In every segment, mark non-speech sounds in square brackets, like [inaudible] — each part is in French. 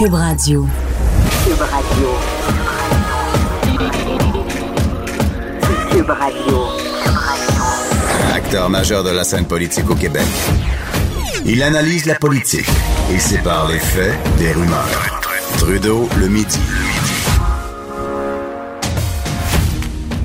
Cube Radio. Cube Radio. Cube Radio. Acteur majeur de la scène politique au Québec. Il analyse la politique et sépare les faits des rumeurs. Trudeau le midi.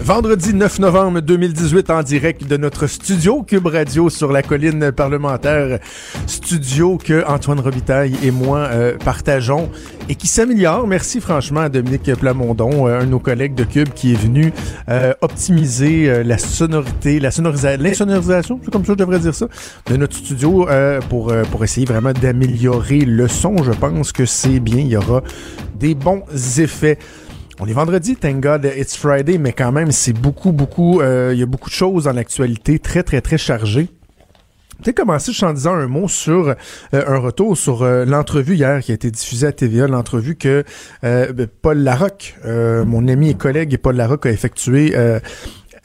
Vendredi 9 novembre 2018 en direct de notre studio Cube Radio sur la colline parlementaire, studio que Antoine Robitaille et moi euh, partageons et qui s'améliore. Merci franchement à Dominique Plamondon, euh, un de nos collègues de Cube qui est venu euh, optimiser la sonorité, la sonorisation, l'insonorisation, c'est comme ça que je devrais dire ça, de notre studio pour, pour essayer vraiment d'améliorer le son. Je pense que c'est bien, il y aura des bons effets. On est vendredi, thank God it's Friday, mais quand même, c'est beaucoup, beaucoup, euh, il y a beaucoup de choses dans l'actualité très, très, très chargées. Peut-être commencer juste en disant un mot sur euh, un retour sur euh, l'entrevue hier qui a été diffusée à TVA, l'entrevue que Paul Larocque, mon ami et collègue Paul Larocque a effectué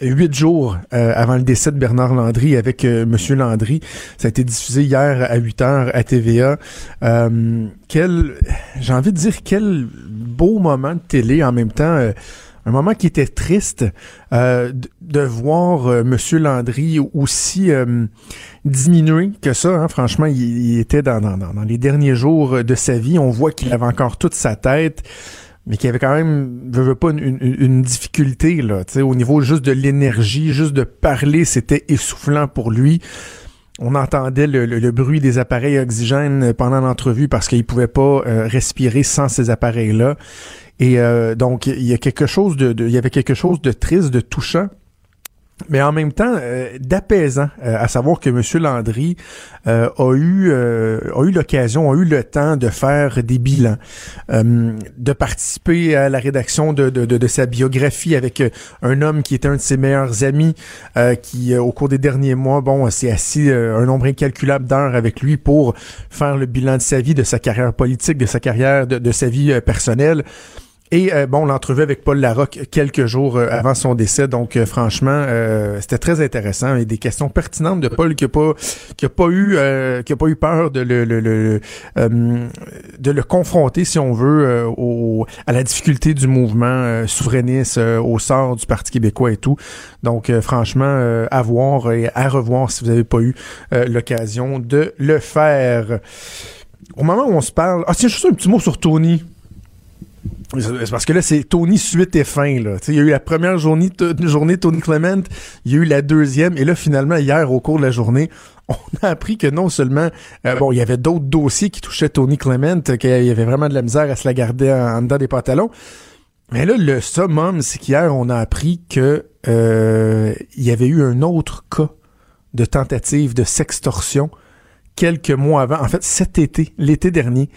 euh, huit jours avant le décès de Bernard Landry avec euh, Monsieur Landry. Ça a été diffusé hier à 8 heures à TVA. Quel, j'ai envie de dire quel beau moment de télé en même temps. euh, un moment qui était triste euh, de, voir euh, Monsieur Landry aussi diminué que ça. hein. Franchement, il, était dans, dans, dans- les derniers jours de sa vie. On voit qu'il avait encore toute sa tête mais qu'il avait quand même, pas, une, difficulté, au niveau juste de l'énergie, juste de parler, c'était essoufflant pour lui. On entendait le, bruit des appareils oxygène pendant l'entrevue parce qu'il pouvait pas euh, respirer sans ces appareils-là. Et euh, donc, il y a quelque chose de- il y avait quelque chose de triste, de touchant mais en même temps euh, d'apaisant, euh, à savoir que M. Landry euh, a eu euh, a eu l'occasion, a eu le temps de faire des bilans, euh, de participer à la rédaction de, de, de, sa biographie avec euh, un homme qui était un de ses meilleurs amis, qui au cours des derniers mois, bon, s'est assis un nombre incalculable d'heures avec lui pour faire le bilan de sa vie, de sa carrière politique, de sa carrière, de, sa vie personnelle. Et euh, bon, l'entrevue avec Paul Larocque quelques jours euh, avant son décès, donc euh, franchement, euh, c'était très intéressant et des questions pertinentes de Paul qui a pas qui a pas eu euh, qui a pas eu peur de le, le- le- de le confronter si on veut au, à la difficulté du mouvement souverainiste, au sort du Parti québécois et tout. Donc franchement, à voir et à revoir si vous n'avez pas eu l'occasion de le faire. Au moment où on se parle, ah tiens, juste un petit mot sur Tony. C'est parce que là, c'est Tony suite et fin. Là. Il y a eu la première journée, journée Tony Clement, il y a eu la deuxième, et là, finalement, hier, au cours de la journée, [laughs] on a appris que non seulement, euh, bon, il y avait d'autres dossiers qui touchaient Tony Clement, qu'il y avait vraiment de la misère à se la garder en, en dedans des pantalons, mais là, le summum, c'est qu'hier, on a appris que euh, il y avait eu un autre cas de tentative de sextorsion quelques mois avant, en fait, cet été, l'été dernier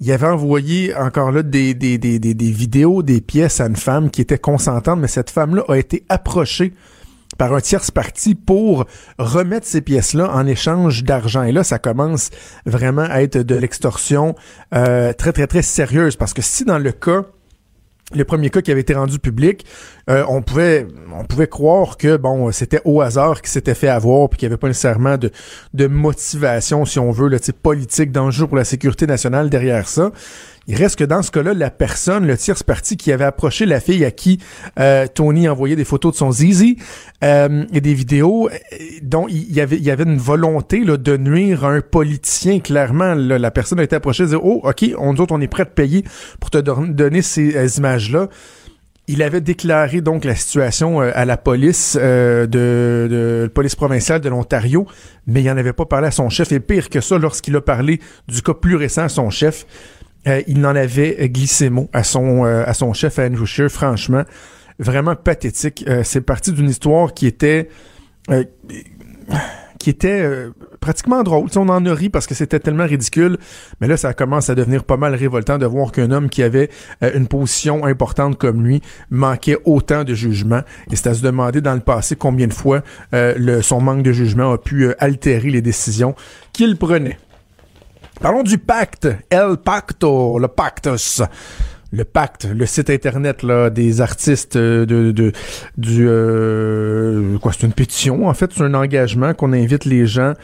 il avait envoyé encore là des, des, des, des, vidéos, des pièces à une femme qui était consentante, mais cette femme-là a été approchée par un tierce parti pour remettre ces pièces-là en échange d'argent. Et là, ça commence vraiment à être de l'extorsion euh, très, très, très sérieuse. Parce que si dans le cas le premier cas qui avait été rendu public, euh, on pouvait on pouvait croire que bon c'était au hasard qui s'était fait avoir puis qu'il n'y avait pas nécessairement de, de motivation si on veut le type politique d'enjeu pour la sécurité nationale derrière ça. Il reste que dans ce cas-là, la personne, le tierce parti qui avait approché la fille à qui euh, Tony envoyait des photos de son zizi euh, et des vidéos, euh, dont il y avait, il y avait une volonté là, de nuire à un politicien. Clairement, là, la personne a été approchée et dit Oh, OK, on, nous autres, on est prêt te payer pour te don- donner ces euh, images-là. Il avait déclaré donc la situation euh, à la police euh, de, de police provinciale de l'Ontario, mais il n'en avait pas parlé à son chef. Et pire que ça, lorsqu'il a parlé du cas plus récent à son chef, euh, il n'en avait glissé mot à son euh, à son chef à Andrew. Franchement, vraiment pathétique. Euh, c'est parti d'une histoire qui était euh, qui était euh, pratiquement drôle. on en a ri parce que c'était tellement ridicule, mais là, ça commence à devenir pas mal révoltant de voir qu'un homme qui avait euh, une position importante comme lui manquait autant de jugement. Et c'est à se demander dans le passé combien de fois euh, son manque de jugement a pu altérer les décisions qu'il prenait. Parlons du pacte, El Pacto, le Pactus le pacte, le site internet là, des artistes euh, de, euh, quoi c'est une pétition en fait, c'est un engagement qu'on invite les gens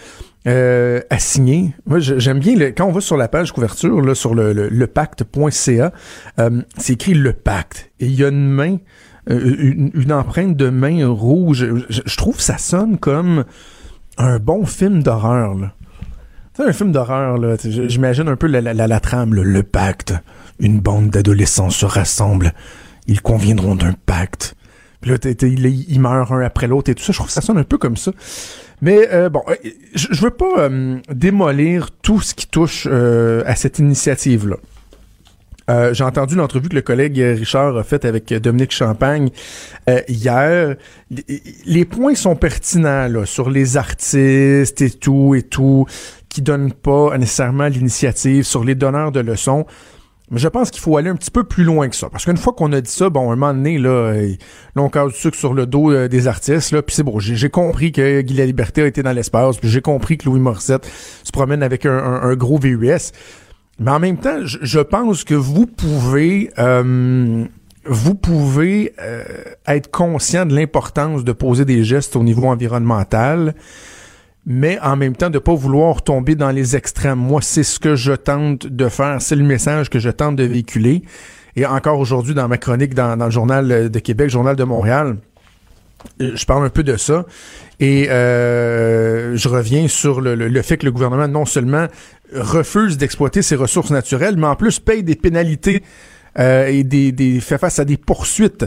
euh, à signer. Moi j'aime bien le, quand on va sur la page couverture là sur le, le, pacte.ca, c'est écrit le pacte et il y a une main une, empreinte de main rouge. Je, trouve ça sonne comme un bon film d'horreur. C'est un film d'horreur là, j'imagine un peu la, la, la, trame le pacte une bande d'adolescents se rassemble. Ils conviendront d'un pacte. Puis là, ils meurent un après l'autre et tout ça. Je trouve que ça sonne un peu comme ça. Mais euh, bon, euh, je, veux pas euh, démolir tout ce qui touche à cette initiative-là. J'ai entendu l'entrevue que le collègue Richard a faite avec Dominique Champagne hier. Les points sont pertinents là, sur les artistes et tout et tout, qui donnent pas nécessairement l'initiative, sur les donneurs de leçons. Mais je pense qu'il faut aller un petit peu plus loin que ça. Parce qu'une fois qu'on a dit ça, bon, un moment donné, là, euh, là on casse du sucre sur le dos euh, des artistes, là, puis c'est bon, j'ai compris que Guy La Liberté a été dans l'espace, puis j'ai compris que Louis Morissette se promène avec un, gros VUS. Mais en même temps, je, pense que vous pouvez... Euh, vous pouvez être conscient de l'importance de poser des gestes au niveau environnemental, mais en même temps de pas vouloir tomber dans les extrêmes. Moi, c'est ce que je tente de faire, c'est le message que je tente de véhiculer. Et encore aujourd'hui, dans ma chronique dans, le Journal de Québec, Journal de Montréal, euh, je parle un peu de ça et euh, je reviens sur le, fait que le gouvernement non seulement refuse d'exploiter ses ressources naturelles, mais en plus paye des pénalités euh, et des, des, fait face à des poursuites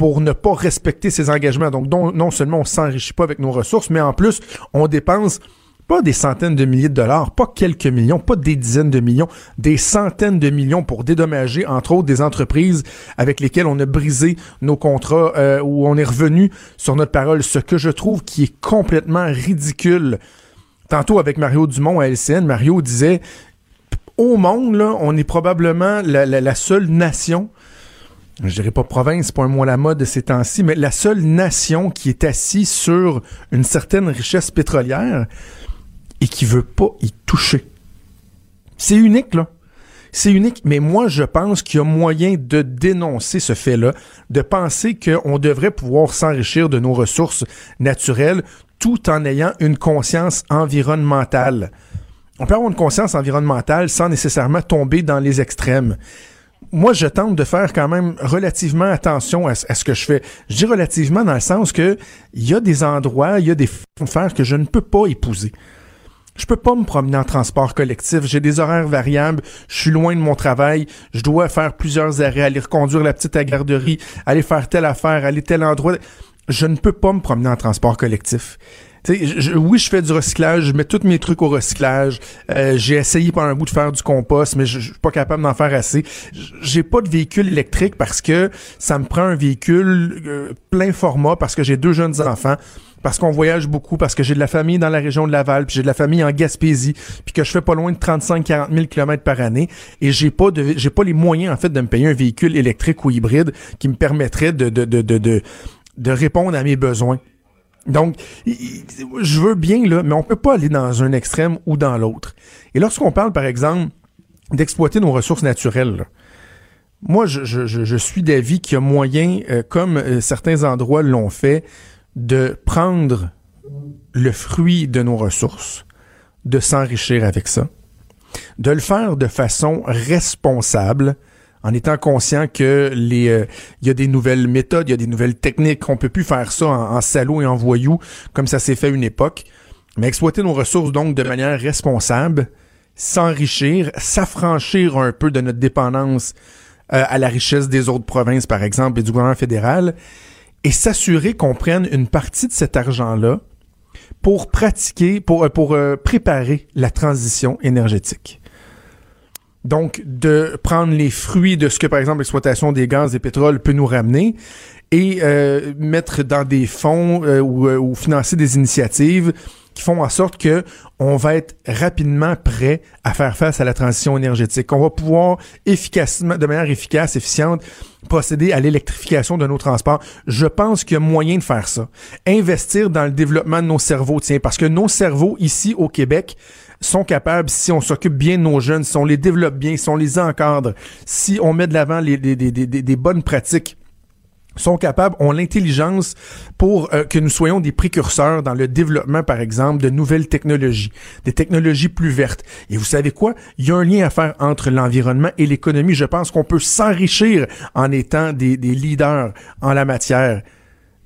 pour ne pas respecter ses engagements. Donc, non, seulement on s'enrichit pas avec nos ressources, mais en plus, on dépense pas des centaines de milliers de dollars, pas quelques millions, pas des dizaines de millions, des centaines de millions pour dédommager, entre autres, des entreprises avec lesquelles on a brisé nos contrats, euh, où on est revenu sur notre parole, ce que je trouve qui est complètement ridicule. Tantôt avec Mario Dumont à LCN, Mario disait, au monde, on est probablement la seule nation je dirais pas province, c'est pas un mot à la mode de ces temps-ci, mais la seule nation qui est assise sur une certaine richesse pétrolière et qui veut pas y toucher. C'est unique, là. C'est unique, mais moi, je pense qu'il y a moyen de dénoncer ce fait-là, de penser qu'on devrait pouvoir s'enrichir de nos ressources naturelles tout en ayant une conscience environnementale. On peut avoir une conscience environnementale sans nécessairement tomber dans les extrêmes moi, je tente de faire quand même relativement attention à, ce que je fais. Je dis relativement dans le sens que il y a des endroits, il y a des faire que je ne peux pas épouser. Je peux pas me promener en transport collectif. J'ai des horaires variables. Je suis loin de mon travail. Je dois faire plusieurs arrêts, aller reconduire la petite à garderie, aller faire telle affaire, aller tel endroit. Je ne peux pas me promener en transport collectif oui, je fais du recyclage, je mets tous mes trucs au recyclage. Euh, j'ai essayé par un bout de faire du compost, mais je, suis pas capable d'en faire assez. J'ai pas de véhicule électrique parce que ça me prend un véhicule euh, plein format parce que j'ai deux jeunes enfants parce qu'on voyage beaucoup, parce que j'ai de la famille dans la région de Laval, puis j'ai de la famille en Gaspésie, puis que je fais pas loin de 35-40 000 km par année, et j'ai pas de, j'ai pas les moyens en fait de me payer un véhicule électrique ou hybride qui me permettrait de de, de, de, de répondre à mes besoins. Donc, je veux bien, là, mais on peut pas aller dans un extrême ou dans l'autre. Et lorsqu'on parle, par exemple, d'exploiter nos ressources naturelles, moi, je, suis d'avis qu'il y a moyen, euh, comme euh, certains endroits l'ont fait, de prendre le fruit de nos ressources, de s'enrichir avec ça, de le faire de façon responsable, en étant conscient que les euh, il y a des nouvelles méthodes, il y a des nouvelles techniques, qu'on peut plus faire ça en, salaud et en voyou comme ça s'est fait une époque, mais exploiter nos ressources donc de manière responsable, s'enrichir, s'affranchir un peu de notre dépendance euh, à la richesse des autres provinces par exemple et du gouvernement fédéral et s'assurer qu'on prenne une partie de cet argent-là pour pratiquer pour euh, pour préparer la transition énergétique. Donc, de prendre les fruits de ce que, par exemple, l'exploitation des gaz et pétrole peut nous ramener et euh, mettre dans des fonds euh, ou, euh, ou, financer des initiatives qui font en sorte que on va être rapidement prêt à faire face à la transition énergétique. On va pouvoir efficacement, de manière efficace, efficiente, procéder à l'électrification de nos transports. Je pense qu'il y a moyen de faire ça. Investir dans le développement de nos cerveaux, tiens, parce que nos cerveaux ici au Québec sont capables, si on s'occupe bien de nos jeunes, si on les développe bien, si on les encadre, si on met de l'avant des bonnes pratiques sont capables, ont l'intelligence pour euh, que nous soyons des précurseurs dans le développement, par exemple, de nouvelles technologies, des technologies plus vertes. Et vous savez quoi? Il y a un lien à faire entre l'environnement et l'économie. Je pense qu'on peut s'enrichir en étant des, des leaders en la matière.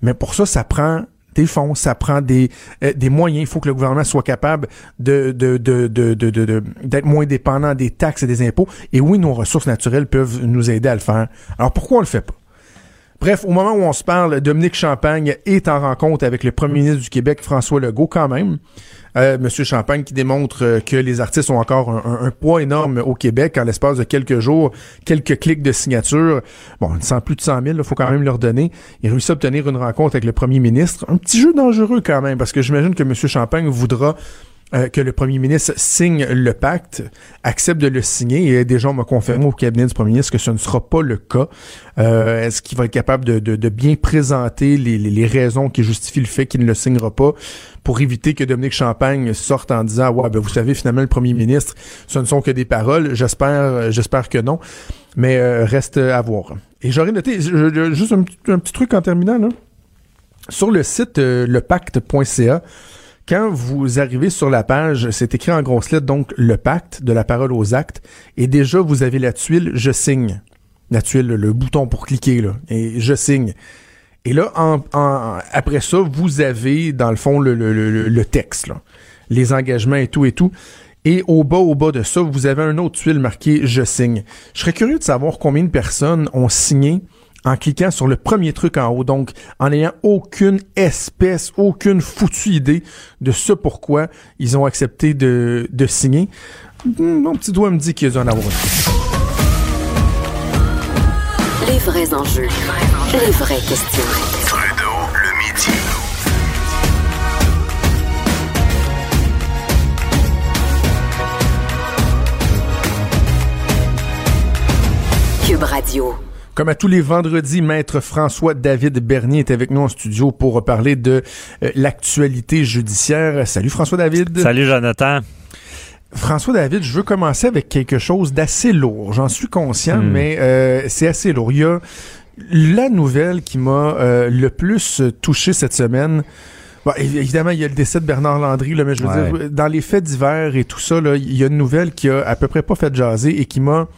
Mais pour ça, ça prend des fonds, ça prend des, euh, des moyens. Il faut que le gouvernement soit capable de, de, de, de, d'être moins dépendant des taxes et des impôts. Et oui, nos ressources naturelles peuvent nous aider à le faire. Alors pourquoi on le fait pas? Bref, au moment où on se parle, Dominique Champagne est en rencontre avec le premier ministre du Québec, François Legault, quand même. Euh, Monsieur Champagne qui démontre euh, que les artistes ont encore un, poids énorme au Québec en l'espace de quelques jours, quelques clics de signature. Bon, sans plus de 100 000, il faut quand même leur donner. Il réussit à obtenir une rencontre avec le premier ministre. Un petit jeu dangereux quand même, parce que j'imagine que Monsieur Champagne voudra euh, que le premier ministre signe le pacte, accepte de le signer. Et des gens m'ont confirmé au cabinet du premier ministre que ce ne sera pas le cas. Euh, Est-ce qu'il va être capable de, bien présenter les, raisons qui justifient le fait qu'il ne le signera pas pour éviter que Dominique Champagne sorte en disant ouais ben vous savez finalement le premier ministre ce ne sont que des paroles. J'espère j'espère que non, mais euh, reste à voir. Et j'aurais noté juste un, petit truc en terminant. Sur le site lepacte.ca, quand vous arrivez sur la page, c'est écrit en grosses lettres, donc le pacte de la parole aux actes, et déjà vous avez la tuile je signe. La tuile, le bouton pour cliquer, là, et je signe. Et là, en, en, après ça, vous avez, dans le fond, le, le, le, le texte, là, les engagements et tout et tout. Et au bas, au bas de ça, vous avez un autre tuile marqué Je signe. Je serais curieux de savoir combien de personnes ont signé en cliquant sur le premier truc en haut, donc en n'ayant aucune espèce, aucune foutue idée de ce pourquoi ils ont accepté de, de signer. Mon petit doigt me dit qu'ils ont en avoir Les vrais enjeux, les vraies questions. Trudeau, le midi. Cube Radio. Comme à tous les vendredis, maître François David Bernier est avec nous en studio pour parler de euh, l'actualité judiciaire. Salut François David. Salut Jonathan. François David, je veux commencer avec quelque chose d'assez lourd. J'en suis conscient, mm. mais euh, c'est assez lourd. Il y a la nouvelle qui m'a euh, le plus touché cette semaine. Bon, évidemment, il y a le décès de Bernard Landry, là, mais je veux ouais. dire, dans les faits divers et tout ça, là, il y a une nouvelle qui a à peu près pas fait jaser et qui m'a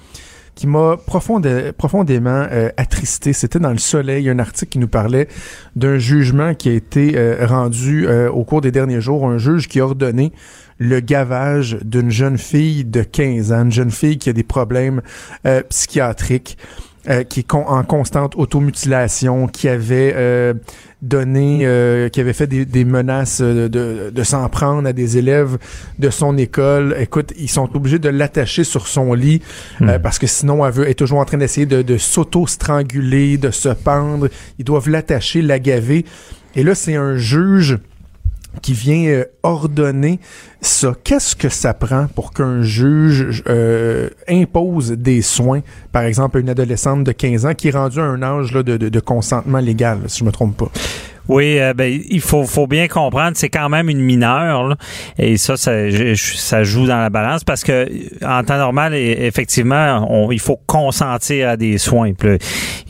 qui m'a profondé, profondément euh, attristé. C'était dans le Soleil, un article qui nous parlait d'un jugement qui a été euh, rendu euh, au cours des derniers jours, un juge qui a ordonné le gavage d'une jeune fille de 15 ans, une jeune fille qui a des problèmes psychiatriques. Euh, qui est con en constante automutilation, qui avait euh, donné, euh, qui avait fait des, des menaces de, de, de s'en prendre à des élèves de son école. Écoute, ils sont obligés de l'attacher sur son lit mmh. parce que sinon elle, veut, elle est toujours en train d'essayer de, de s'auto-stranguler, de se pendre. Ils doivent l'attacher, la gaver. Et là, c'est un juge qui vient euh, ordonner ça. Qu'est-ce que ça prend pour qu'un juge euh, impose des soins, par exemple, à une adolescente de 15 ans qui est rendue à un âge là, de, de, de consentement légal, si je me trompe pas? Oui, euh, ben, il faut, faut bien comprendre, c'est quand même une mineure, là, et ça, ça, ça joue dans la balance parce que en temps normal, effectivement, on, il faut consentir à des soins. Puis,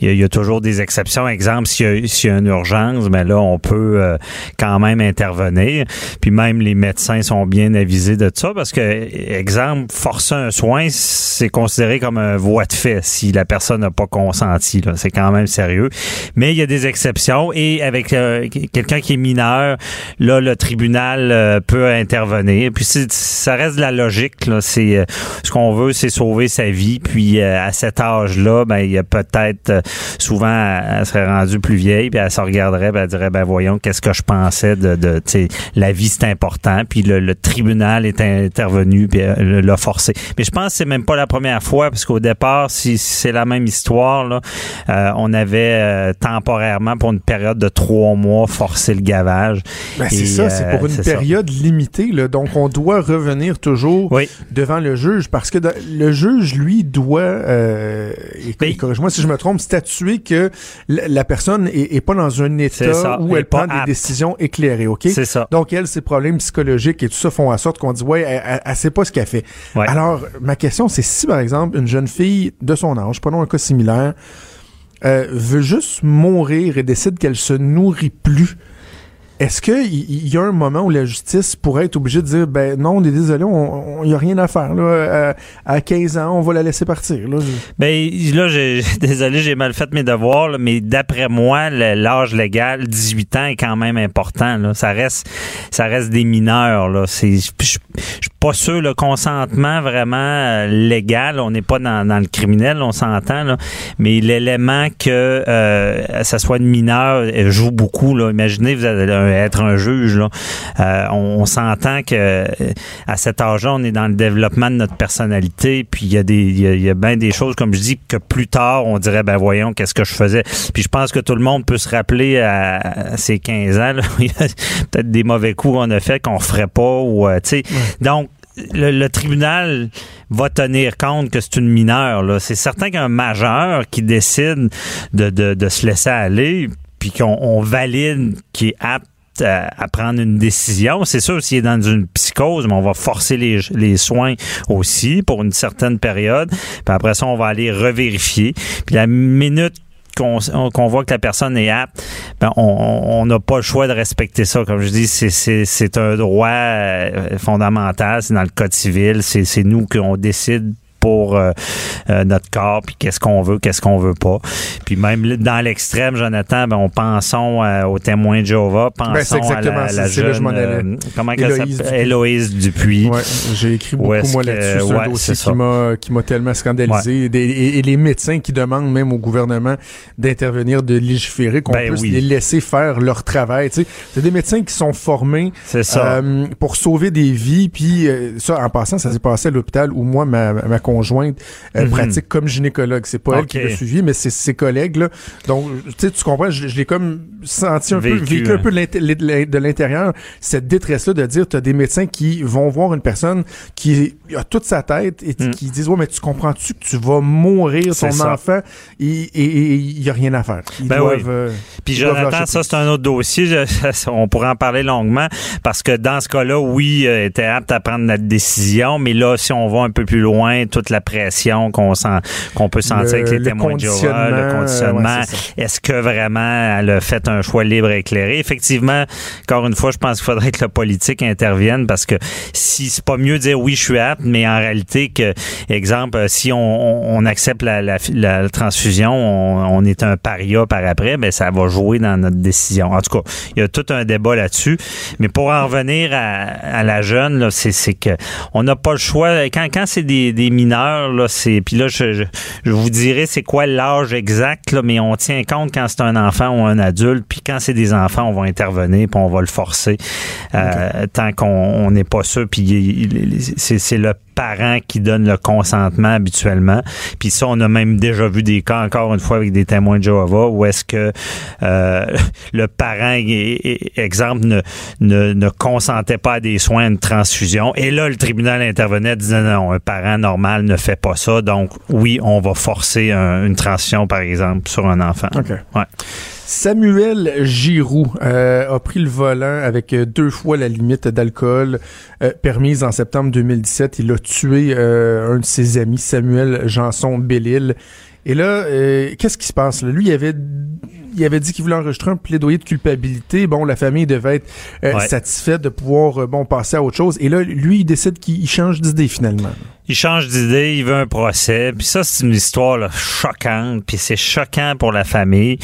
il, y a, toujours des exceptions. Exemple, s'il y, a, s'il y a une urgence, mais ben là, on peut euh, quand même intervenir. Puis même les médecins sont bien avisés de ça parce que, exemple, forcer un soin, c'est considéré comme un voie de fait si la personne n'a pas consenti. C'est quand même sérieux. Mais il y a des exceptions et avec euh, quelqu'un qui est mineur, là, le tribunal euh, peut intervenir. Puis ça reste de la logique. Là. C'est, euh, ce qu'on veut, c'est sauver sa vie. Puis euh, à cet âge-là, ben, il y a peut-être souvent, elle serait rendue plus vieille, puis elle se regarderait, ben, elle dirait, ben voyons, qu'est-ce que je pensais de, de la vie, c'est important. Puis le, le, tribunal est intervenu, puis l'a forcé. Mais je pense que c'est même pas la première fois, parce qu'au départ, si, si c'est la même histoire, là, on avait temporairement pour une période de trois mois, forcer le gavage. Ben, c'est ça, c'est pour euh, une ça. période limitée. Là, donc, on doit revenir toujours Oui. devant le juge parce que le juge, lui, doit, euh, Ben, corrige-moi si je me trompe, statuer que la, personne est, est pas dans un état ça, où elle prend des décisions éclairées, OK? C'est ça. Donc, elle, ses problèmes psychologiques et tout ça font en sorte qu'on dit, ouais, elle, elle, elle sait pas ce qu'elle fait. Ouais. Alors, ma question, c'est si, par exemple, une jeune fille de son âge, prenons un cas similaire, euh, veut juste mourir et décide qu'elle se nourrit plus, est-ce qu'il y, a un moment où la justice pourrait être obligée de dire, ben non, on est désolé, on n'y a rien à faire. Là, à, à 15 ans, on va la laisser partir. Là? Ben là, j'ai, [laughs] désolé, j'ai mal fait mes devoirs, là, mais d'après moi, l'âge légal, 18 ans, est quand même important. Là. Ça reste, ça reste des mineurs. Là. C'est, je je- suis pas sûr le consentement vraiment euh, légal. On n'est pas dans, dans le criminel, on s'entend. Là. Mais l'élément que euh, ça soit une mineure joue beaucoup. Là. Imaginez, vous allez un- être un juge. Là. Euh, on, on s'entend que euh, à cet âge-là, on est dans le développement de notre personnalité. Puis il y a des, il y a, y a bien des choses, comme je dis, que plus tard, on dirait, ben voyons, qu'est-ce que je faisais. Puis je pense que tout le monde peut se rappeler à, à ses 15 ans, là, [laughs] il y a peut-être des mauvais coups qu'on a fait qu'on ferait pas. Ou, euh, tu sais. Donc, le, le tribunal va tenir compte que c'est une mineure. Là. C'est certain qu'un majeur qui décide de, de, de se laisser aller, puis qu'on on valide qu'il est apte à, prendre une décision. C'est sûr, s'il est dans une psychose, mais on va forcer les, les soins aussi pour une certaine période. Puis après ça, on va aller revérifier. Puis la minute qu'on voit que la personne est apte, ben on- n'a pas le choix de respecter ça. Comme je dis, c'est- un droit euh, fondamental, c'est dans le code civil, c'est nous qu'on décide pour euh, euh, notre corps, puis qu'est-ce qu'on veut, qu'est-ce qu'on veut pas. Puis même là, dans l'extrême, Jonathan, ben, on pensons euh, aux témoins de Jéhovah, pensons Ben, c'est à la, la là je jeune, euh, comment Héloïse? Dupuis. Héloïse Dupuis. Ouais, j'ai écrit beaucoup moi là-dessus. C'est ouais, un dossier qui m'a qui m'a tellement scandalisé. Des- et, et les médecins qui demandent même au gouvernement d'intervenir, de légiférer, qu'on Ben puisse oui. les laisser faire leur travail. Tu sais, c'est des médecins qui sont formés ça. pour sauver des vies. Puis ça, en passant, ça s'est passé à l'hôpital où moi, ma, ma conjointe euh, Mhm. pratique comme gynécologue. C'est pas elle qui l'a suivi, mais c'est ses collègues. Là. Donc, tu sais, tu comprends, je, je l'ai comme senti un Vécu, peu, vécu un hein. peu de l'inté- de l'intérieur, cette détresse-là de dire, tu as des médecins qui vont voir une personne qui a toute sa tête et Mm. qui disent, ouais, mais tu comprends-tu que tu vas mourir ton ça. enfant? Et il n'y a rien à faire. Ils Ben doivent, oui. euh, Puis Jonathan, ça c'est un autre dossier. Je- on pourrait en parler longuement parce que dans ce cas-là, oui, euh, était apte à prendre notre décision, mais là, si on va un peu plus loin, toute la pression qu'on sent, qu'on peut sentir Le- avec les le témoins de Jéhovah, le conditionnement, ouais, est-ce que vraiment elle a fait un choix libre et éclairé? Effectivement, encore une fois, je pense qu'il faudrait que le politique intervienne parce que si c'est pas mieux de dire oui, je suis apte, mais en réalité que, exemple, euh, si on, on- on accepte la, la- la transfusion, on, on est un paria par après, ben ça va jouer dans notre décision. En tout cas, il y a tout un débat là-dessus. Mais pour en revenir à, à la jeune, c'est, c'est que on n'a pas le choix. Quand, quand c'est des, des mineurs, là, c'est. Puis là, je, je, je vous dirai c'est quoi l'âge exact, là, mais on tient compte quand c'est un enfant ou un adulte, puis quand c'est des enfants, on va intervenir, puis on va le forcer euh, tant qu'on on n'est pas sûr. Puis c'est, c'est le parent qui donne le consentement habituellement. Puis ça, on a même déjà vu des cas, encore une fois, avec des témoins de Jéhovah, où est-ce que euh, le parent, exemple, ne, ne, ne consentait pas à des soins, à une transfusion. Et là, le tribunal intervenait, disait non, un parent normal ne fait pas ça. Donc, oui, on va forcer un- une transfusion, par exemple, sur un enfant. OK. Ouais. Samuel Giroux euh, a pris le volant avec euh, deux fois la limite d'alcool euh, permise en septembre 2017. Il a tué euh, un de ses amis, Samuel Janson Bellil. Et là, euh, qu'est-ce qui se passe? Là? Lui, il avait, il avait dit qu'il voulait enregistrer un plaidoyer de culpabilité. Bon, la famille devait être euh, Ouais. satisfaite de pouvoir euh, bon passer à autre chose. Et là, lui, il décide qu'il il change d'idée finalement. Il change d'idée, il veut un procès. Puis ça, c'est une histoire là, choquante. Puis c'est choquant pour la famille.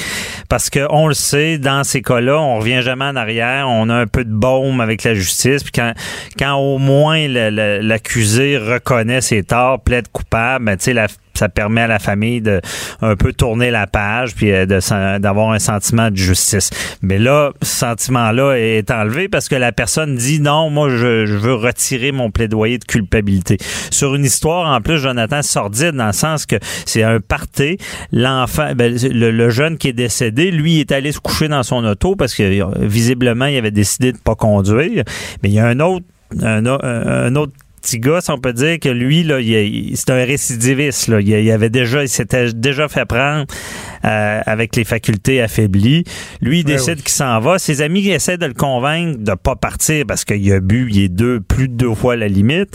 Parce que on le sait, dans ces cas-là, on revient jamais en arrière. On a un peu de baume avec la justice. Puis quand, quand au moins l'accusé reconnaît ses torts, plaide coupable, ben, tu sais, la ça permet à la famille de un peu tourner la page puis euh, de d'avoir un sentiment de justice. Mais là, ce sentiment-là est enlevé parce que la personne dit non, moi je, je veux retirer mon plaidoyer de culpabilité. Sur une histoire en plus, Jonathan sordide dans le sens que c'est un party. L'enfant, ben, le, le jeune qui est décédé, lui est allé se coucher dans son auto parce que visiblement il avait décidé de pas conduire. Mais il y a un autre un, un autre petit gars, si on peut dire que lui, là, il, il- c'est un récidiviste. Là. Il, il avait déjà, il s'était déjà fait prendre euh, avec les facultés affaiblies. Lui, il Ouais, décide oui. qu'il s'en va. Ses amis essaient de le convaincre de pas partir parce qu'il a bu, il est deux, plus de deux fois la limite.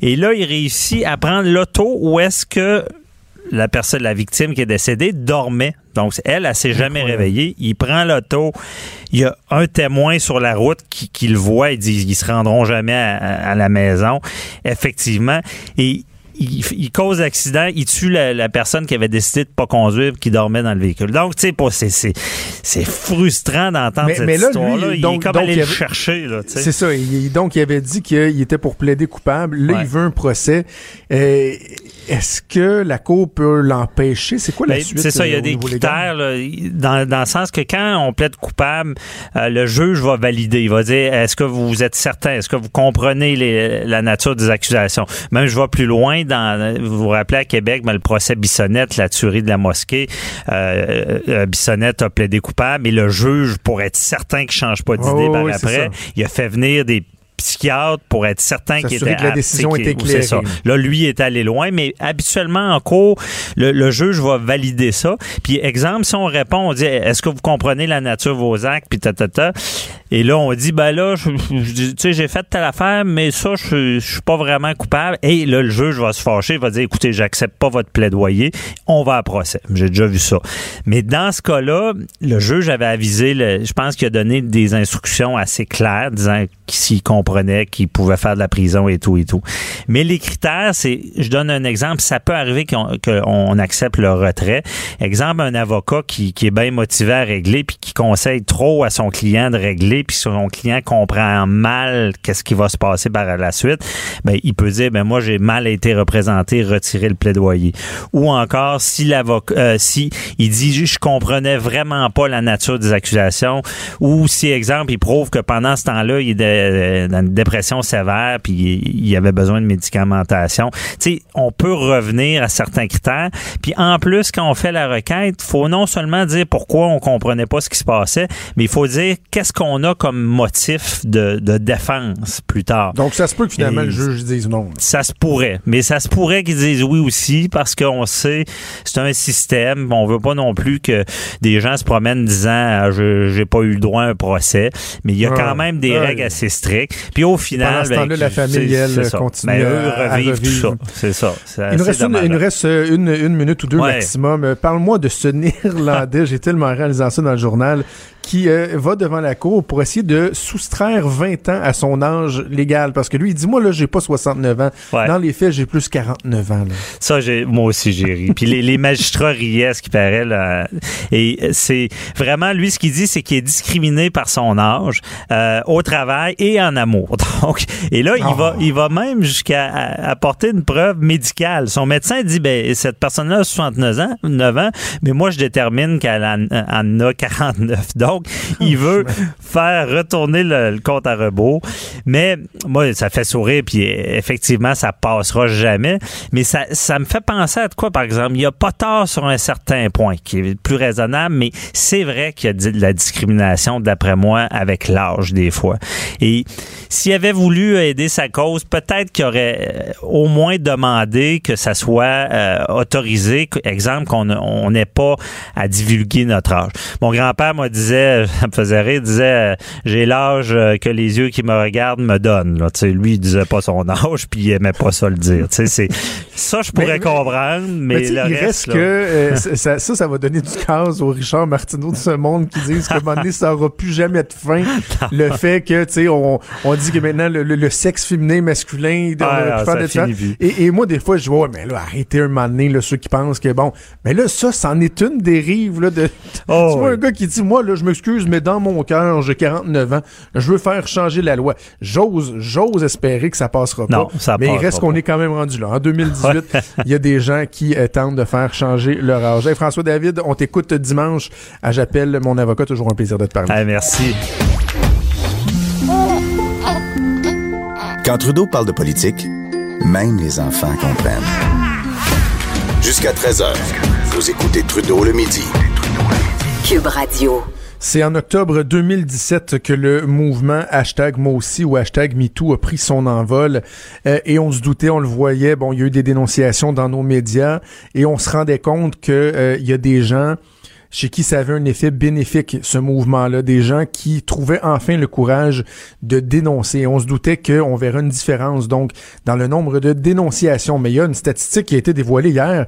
Et là, il réussit à prendre l'auto où est-ce que la personne, la victime qui est décédée, dormait. Donc, elle, elle s'est jamais réveillée. Il prend l'auto. Il y a un témoin sur la route qui, qui le voit. Il dit ils se rendront jamais à, à- à la maison. Effectivement. Et il, il cause l'accident, il tue la, la personne qui avait décidé de pas conduire, qui dormait dans le véhicule. Donc, tu sais, c'est c'est frustrant d'entendre Mais- cette mais là, lui, il donc- est comme donc, allé il le chercher, là. C'est ça. Il- donc, il avait dit qu'il était pour plaider coupable. Là, Ouais. il veut un procès. Euh, Est-ce que la Cour peut l'empêcher? C'est quoi la Ben, suite? C'est ça, il y euh, a au des critères là, dans, dans le sens que quand on plaide coupable, euh, le juge va valider. Il va dire est-ce que vous êtes certain, est-ce que vous comprenez les- la nature des accusations? Même je vais plus loin. Dans, vous vous rappelez à Québec, ben, le procès Bissonnette, la tuerie de la mosquée, euh, euh, Bissonnette a plaidé coupable, mais le juge, pour être certain qu'il change pas d'idée Oh, par oui, c'est après, il a fait venir des psychiatre pour être certain qu'il était que la décision était ça. éclairée. Là, lui est allé loin, mais habituellement, en cours, le, le juge va valider ça. Puis, exemple, si on répond, on dit, est-ce que vous comprenez la nature de vos actes, puis ta, ta, ta. Et là, on dit, ben là, tu sais, j'ai fait telle affaire, mais ça, je, suis pas vraiment coupable. Et là, le juge va se fâcher, va dire, écoutez, j'accepte pas votre plaidoyer, on va à procès. J'ai déjà vu ça. Mais dans ce cas-là, le juge avait avisé, je pense qu'il a donné des instructions assez claires, disant s'il comprenait qu'il pouvait faire de la prison et tout et tout. Mais les critères, c'est, je donne un exemple, ça peut arriver qu'on qu'on accepte le retrait. Exemple, un avocat qui, qui est bien motivé à régler puis qui conseille trop à son client de régler puis son client comprend mal qu'est-ce qui va se passer par la suite, ben il peut dire ben moi j'ai mal été représenté, retirer le plaidoyer. Ou encore si l'avocat euh, si il dit je comprenais vraiment pas la nature des accusations ou si exemple il prouve que pendant ce temps-là il est de- dans une dépression sévère puis il avait besoin de médicamentation. Tu sais, on peut revenir à certains critères. Puis en plus, quand on fait la requête, faut non seulement dire pourquoi on comprenait pas ce qui se passait, mais il faut dire qu'est-ce qu'on a comme motif de, de défense plus tard. Donc, ça se peut que finalement Et- le juge dise non. Ça se pourrait, mais ça se pourrait qu'ils disent oui aussi parce qu'on sait c'est un système. On veut pas non plus que des gens se promènent disant ah, je j'ai pas eu le droit à un procès, mais il y a quand même des Ouais. règles assez strictes. Puis au final, temps-là, la famille, elle, continue Ben, eux à- à tout ça. C'est ça. Il nous reste, une, il nous dommageable. reste euh, une, une minute ou deux Ouais. maximum. Euh, Parle-moi de ce [laughs] Néerlandais, j'ai tellement réalisé ça dans le journal, qui euh, va devant la cour pour essayer de soustraire 20 ans à son âge légal. Parce que lui, il dit, moi, là, j'ai pas 69 ans. Ouais. Dans les faits, j'ai plus 49 ans. Là. Ça, j'ai, moi aussi, j'ai ri. Puis les, les magistrats riaient, à ce qui paraît. Là. Et c'est vraiment, lui, ce qu'il dit, c'est qu'il est discriminé par son âge euh, au travail et en amour. [laughs] Donc, et là, il va, il va même jusqu'à apporter une preuve médicale. Son médecin dit, ben, cette personne-là a 69 ans, 9 ans, mais moi, je détermine qu'elle en, en a 49. Donc, il veut [laughs] faire retourner le, le compte à rebours. Mais moi, ça fait sourire, puis effectivement, ça passera jamais. Mais ça, ça me fait penser à de quoi, par exemple? Il n'y a pas tort sur un certain point, qui est plus raisonnable, mais c'est vrai qu'il y a de la discrimination, d'après moi, avec l'âge, des fois. Et s'il avait voulu aider sa cause, peut-être qu'il aurait euh, au moins demandé que ça soit euh, autorisé, exemple, qu'on on n'ait pas à divulguer notre âge. Mon grand-père me disait, [laughs] ça me faisait rire, disait, euh, j'ai l'âge euh, que les yeux qui me regardent me donnent. Là. Lui, il disait pas son [laughs] âge, puis il aimait pas ça le dire. C'est ça, je pourrais Mais- comprendre, mais, le il reste, reste là, que euh, ça, ça, va donner du casse au Richard Martineau de ce monde qui disent qu'à un moment donné, ça aura plus jamais de fin. [laughs] le fait que, tu sais, on, on dit que maintenant, le, le- le sexe féminin, masculin, Ah, ça. Et, et moi, des fois, je vois, mais là, arrêtez un moment donné, là, ceux qui pensent que bon, mais là, ça, c'en est une dérive, là, de, Oh, tu vois oui. un gars qui dit, moi, là, je me m'excuse, mais dans mon cœur, j'ai 49 ans, je veux faire changer la loi. J'ose, j'ose espérer que ça passera pas. Non, ça mais il reste qu'on pas. est quand même rendu là. En 2018, il y a des gens qui euh, tentent de faire changer leur âge. Hey, François David, on t'écoute dimanche à J'appelle mon avocat. Toujours un plaisir de te parler. Ah, merci. Quand Trudeau parle de politique, même les enfants comprennent. Jusqu'à 13h, vous écoutez Trudeau le midi. Cube Radio. C'est en octobre 2017 que le mouvement hashtag moi aussi ou hashtag MeToo a pris son envol Euh, et on se doutait, on le voyait, bon, il y a eu des dénonciations dans nos médias et on se rendait compte que euh, y a des gens chez qui ça avait un effet bénéfique, ce mouvement-là, des gens qui trouvaient enfin le courage de dénoncer. On se doutait qu'on verrait une différence, donc, dans le nombre de dénonciations. Mais il y a une statistique qui a été dévoilée hier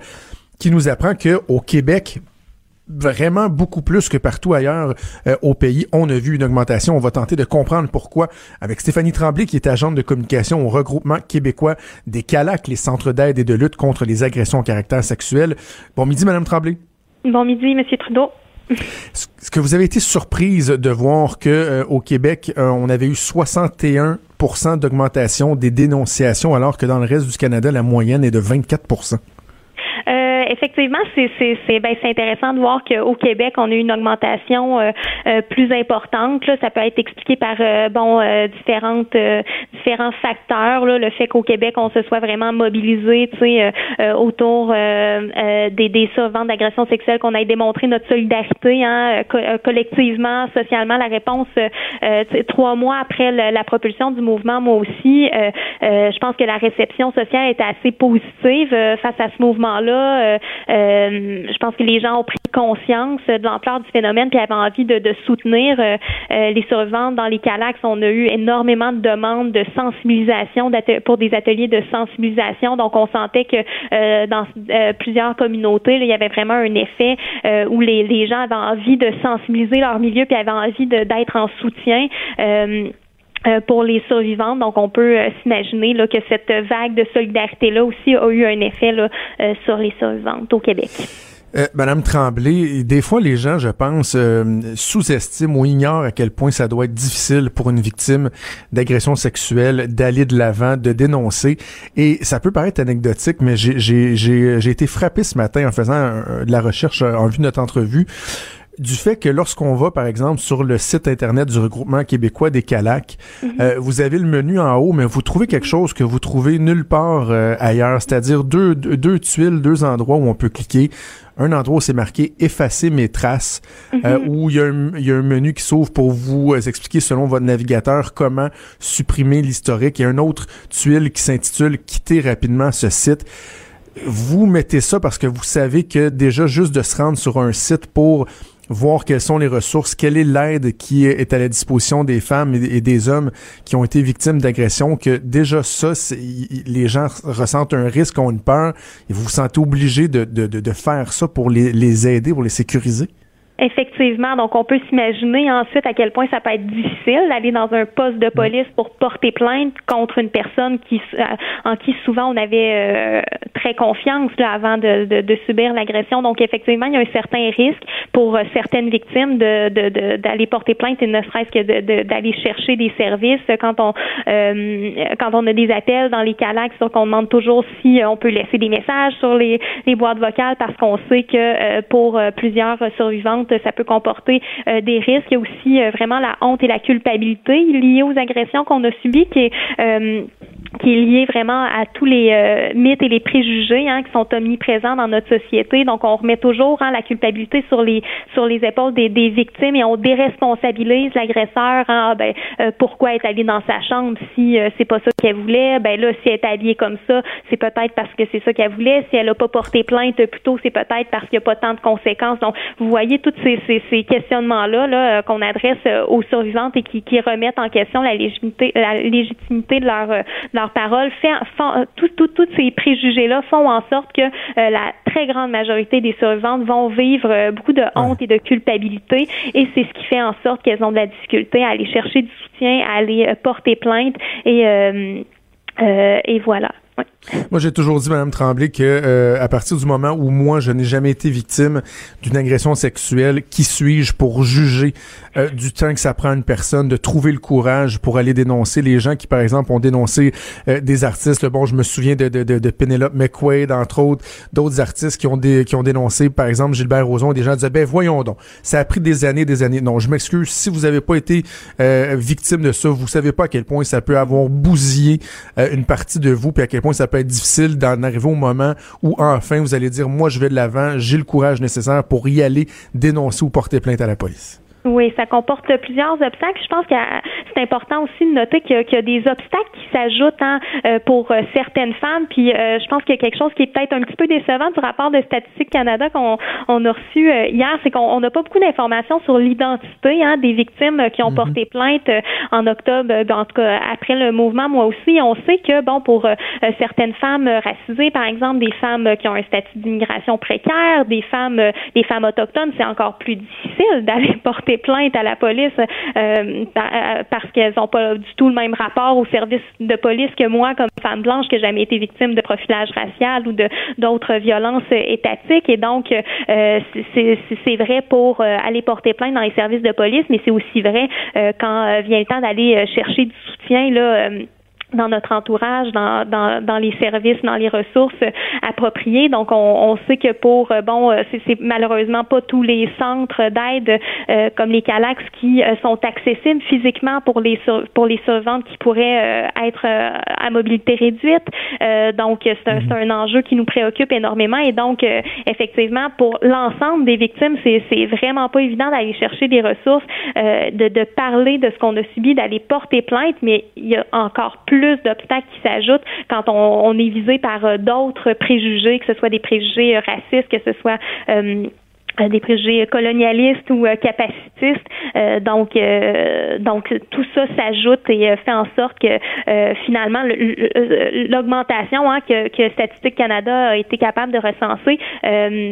qui nous apprend qu'au Québec, vraiment beaucoup plus que partout ailleurs euh, au pays. On a vu une augmentation. On va tenter de comprendre pourquoi avec Stéphanie Tremblay, qui est agente de communication au regroupement québécois des CALAC, les centres d'aide et de lutte contre les agressions au caractère sexuel. Bon midi, Madame Tremblay. Bon midi, Monsieur Trudeau. [laughs] Est-ce que vous avez été surprise de voir que euh, au Québec, euh, on avait eu 61 d'augmentation des dénonciations, alors que dans le reste du Canada, la moyenne est de 24 Euh, effectivement, c'est c'est ben, intéressant de voir qu'au Québec, on a eu une augmentation euh, euh, plus importante. Là. Ça peut être expliqué par euh, bon euh, différentes euh, différents facteurs. Là. Le fait qu'au Québec, on se soit vraiment mobilisé, euh, autour des des surventes d'agressions sexuelles, qu'on ait démontré notre solidarité, hein, co- collectivement, socialement. La réponse trois mois après le- la propulsion du mouvement, moi aussi, je pense que la réception sociale était assez positive face à ce mouvement-là. Euh, je pense que les gens ont pris conscience de l'ampleur du phénomène puis avaient envie de, de soutenir euh, euh, les survivantes dans les calax. On a eu énormément de demandes de sensibilisation pour des ateliers de sensibilisation. Donc, on sentait que euh, dans plusieurs communautés, il y avait vraiment un effet où les, les gens avaient envie de sensibiliser leur milieu puis avaient envie d'être en soutien. Euh, pour les survivantes. Donc, on peut euh, s'imaginer que cette vague de solidarité-là aussi a eu un effet là, euh, sur les survivantes au Québec. Euh, Madame Tremblay, des fois les gens, je pense, sous-estiment ou ignorent à quel point ça doit être difficile pour une victime d'agression sexuelle d'aller de l'avant, de dénoncer. Et ça peut paraître anecdotique, mais j'ai- j'ai été frappé ce matin en faisant de la recherche en vue de notre entrevue du fait que lorsqu'on va, par exemple, sur le site Internet du regroupement québécois des CALAC, euh, vous avez le menu en haut, mais vous trouvez quelque chose que vous trouvez nulle part euh, ailleurs, c'est-à-dire deux, deux, deux tuiles, deux endroits où on peut cliquer. Un endroit où c'est marqué « Effacer mes traces euh, où il y, a un- il y a un menu qui s'ouvre pour vous euh, expliquer selon votre navigateur comment supprimer l'historique. Il y a un autre tuile qui s'intitule « Quitter rapidement ce site » vous mettez ça parce que vous savez que déjà juste de se rendre sur un site pour voir quelles sont les ressources, quelle est l'aide qui est à la disposition des femmes et des hommes qui ont été victimes d'agressions, que déjà ça, les gens ressentent un risque, ont une peur, et vous vous sentez obligé de, faire ça pour les, aider, pour les sécuriser. Effectivement, donc on peut s'imaginer ensuite à quel point ça peut être difficile d'aller dans un poste de police pour porter plainte contre une personne qui euh, en qui souvent on avait euh, très confiance là, avant de subir l'agression. Donc effectivement, il y a un certain risque pour euh, certaines victimes de de- de- d'aller porter plainte et ne serait-ce que de- de- d'aller chercher des services quand on euh, quand on a des appels dans les calacs, sur qu'on demande toujours si euh, on peut laisser des messages sur les, les boîtes vocales parce qu'on sait que euh, pour euh, plusieurs survivantes, ça peut comporter euh, des risques. Il y a aussi vraiment la honte et la culpabilité liées aux agressions qu'on a subies qui est qui est lié vraiment à tous les euh, mythes et les préjugés hein, qui sont omniprésents dans notre société. Donc, on remet toujours hein, la culpabilité sur les sur les épaules des, victimes et on déresponsabilise l'agresseur. Hein, Ah, ben, euh, pourquoi est allée dans sa chambre si euh, c'est pas ça qu'elle voulait? Ben là, si elle est habillée comme ça, c'est peut-être parce que c'est ça qu'elle voulait. Si elle a pas porté plainte plus tôt, c'est peut-être parce qu'il n'y a pas tant de conséquences. Donc, vous voyez tous ces, ces, ces questionnements-là là, euh, qu'on adresse euh, aux survivantes et qui, qui remettent en question la légitimité, la légitimité de leur, de leur parole. Fait, font- tout- tout- tous ces préjugés-là font en sorte que la très grande majorité des survivantes vont vivre beaucoup de honte et de culpabilité. Et c'est ce qui fait en sorte qu'elles ont de la difficulté à aller chercher du soutien, à aller euh, porter plainte. Et, euh, euh, et voilà. Moi, j'ai toujours dit, Madame Tremblay, que euh, à partir du moment où moi, je n'ai jamais été victime d'une agression sexuelle, qui suis-je pour juger euh, du temps que ça prend à une personne de trouver le courage pour aller dénoncer les gens qui, par exemple, ont dénoncé euh, des artistes? Bon, je me souviens de, de, de, de Penelope McQuaid, entre autres, d'autres artistes qui ont des, qui ont dénoncé, par exemple, Gilbert Rozon. Des gens disaient, ben voyons donc, ça a pris des années, des années. Non, je m'excuse. Si vous n'avez pas été victime de ça, vous savez pas à quel point ça peut avoir bousillé une partie de vous, puis à quel point ça peut être difficile d'en arriver au moment où enfin vous allez dire moi je vais de l'avant, j'ai le courage nécessaire pour y aller dénoncer ou porter plainte à la police. Oui, ça comporte plusieurs obstacles. Je pense que c'est important aussi de noter qu'il y, a des obstacles qui s'ajoutent hein, euh, pour euh, certaines femmes. Puis euh, je pense qu'il y a quelque chose qui est peut-être un petit peu décevant du rapport de Statistique Canada qu'on on a reçu hier, c'est qu'on n'a pas beaucoup d'informations sur l'identité hein, des victimes qui ont mhm. porté plainte en octobre, en tout cas après le mouvement. Moi aussi, on sait que bon pour certaines femmes racisées, par exemple, des femmes qui ont un statut d'immigration précaire, des femmes, des femmes autochtones, c'est encore plus difficile d'aller [laughs] porter plainte à la police euh, euh, parce qu'elles n'ont pas du tout le même rapport au service de police que moi, comme femme blanche, qui n'ai jamais été victime de profilage racial ou de d'autres violences étatiques. Et donc, euh, c'est vrai pour aller porter plainte dans les services de police, mais c'est aussi vrai quand vient le temps d'aller chercher du soutien là dans notre entourage, dans, dans, dans, les services, dans les ressources appropriées. Donc, on, on sait que pour, euh, bon, euh, c'est malheureusement pas tous les centres d'aide euh, comme les Calax qui sont accessibles physiquement pour les pour les survivantes qui pourraient être à mobilité réduite. donc, c'est un, un, enjeu qui nous préoccupe énormément. Et donc, effectivement, pour l'ensemble des victimes, c'est vraiment pas évident d'aller chercher des ressources, de, de parler de ce qu'on a subi, d'aller porter plainte, mais il y a encore plus d'obstacles qui s'ajoutent quand on, est visé par euh, d'autres préjugés, que ce soit des préjugés euh, racistes, que ce soit euh, des préjugés colonialistes ou euh, capacitistes. Euh, donc, donc tout ça s'ajoute et fait en sorte que finalement l'augmentation hein, que, que Statistique Canada a été capable de recenser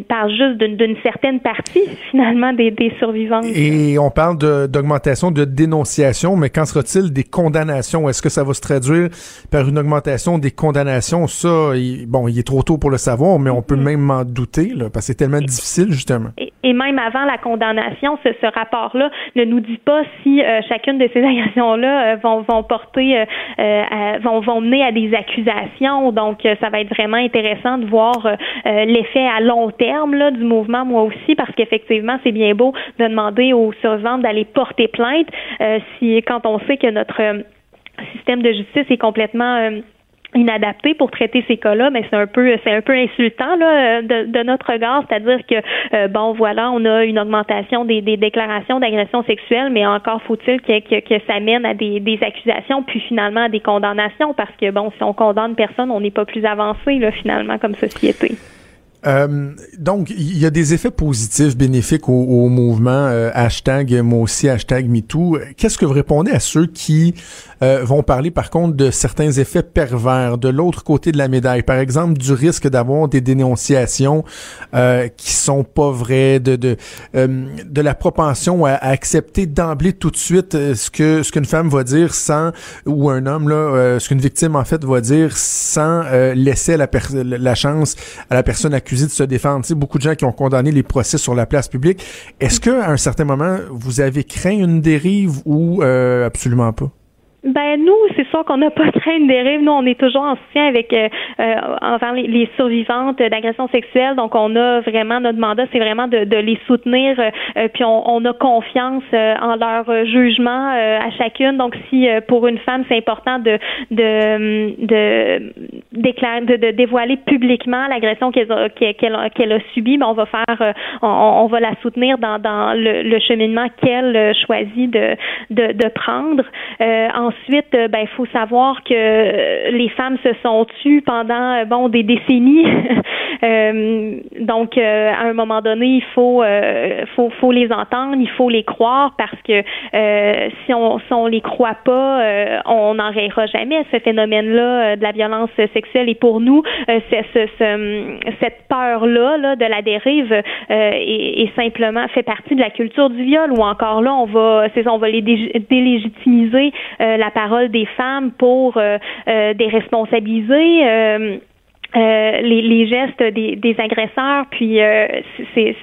parle juste d'une certaine partie finalement des, des survivantes. Et on parle d'augmentation de, dénonciation, mais qu'en sera-t-il des condamnations? Est-ce que ça va se traduire par une augmentation des condamnations? Ça, bon, il est trop tôt pour le savoir, mais on peut mm-hmm. même en douter là, parce que c'est tellement difficile justement. Et, même avant la condamnation, ce, ce rapport-là ne nous dit pas si euh, chacune de ces [laughs] agressions-là euh, vont, vont porter, euh, vont, vont mener à des accusations. Donc, ça va être vraiment intéressant de voir l'effet à long terme là, du mouvement, moi aussi, parce qu'effectivement, c'est bien beau de demander aux survivantes d'aller porter plainte si quand on sait que notre système de justice est complètement inadapté pour traiter ces cas-là, mais c'est un peu c'est un peu insultant là, de, de notre regard, c'est-à-dire que euh, bon voilà, on a une augmentation des, déclarations d'agression sexuelle, mais encore faut-il que, que, que, ça mène à des, des accusations, puis finalement à des condamnations, parce que bon, si on condamne personne, on n'est pas plus avancé là finalement comme société. Euh, donc, il y a des effets positifs, bénéfiques au, mouvement euh, hashtag moi aussi, hashtag MeToo. Qu'est-ce que vous répondez à ceux qui euh, vont parler par contre de certains effets pervers de l'autre côté de la médaille? Par exemple, du risque d'avoir des dénonciations euh, qui sont pas vraies, de de, de la propension à, accepter d'emblée tout de suite ce que ce qu'une femme va dire sans ou un homme là, ce qu'une victime en fait va dire sans laisser la, la chance à la personne accusée de se défendre. sais, beaucoup de gens qui ont condamné les procès sur la place publique. Est-ce que à un certain moment, vous avez craint une dérive ou euh, absolument pas? Ben nous, qu'on n'a pas dérive. Nous, on est toujours en soutien avec euh, euh envers les, survivantes d'agressions sexuelles. Donc, on a vraiment notre mandat, c'est vraiment de, de, les soutenir. Euh, puis on, on, a confiance euh, en leur jugement à chacune. Donc, si pour une femme, c'est important de de de, de, de dévoiler publiquement l'agression qu'elle a, qu'elle a subie, ben on va faire, on, on, va la soutenir dans, dans le, le cheminement qu'elle choisit de, de, de prendre. En Ensuite, euh, ben, il faut savoir que euh, les femmes se sont tues pendant euh, bon des décennies [laughs] donc, à un moment donné, il faut, faut, faut les entendre, il faut les croire parce que si on si on les croit pas, on n'en rayera jamais ce phénomène-là de la violence sexuelle. Et pour nous, c'est ce, cette peur-là là, de la dérive est, est, simplement fait partie de la culture du viol. Ou encore là, on va, c'est on va les délégitimiser la parole des femmes pour déresponsabiliser euh, les, les, gestes des, des agresseurs, puis euh, c'est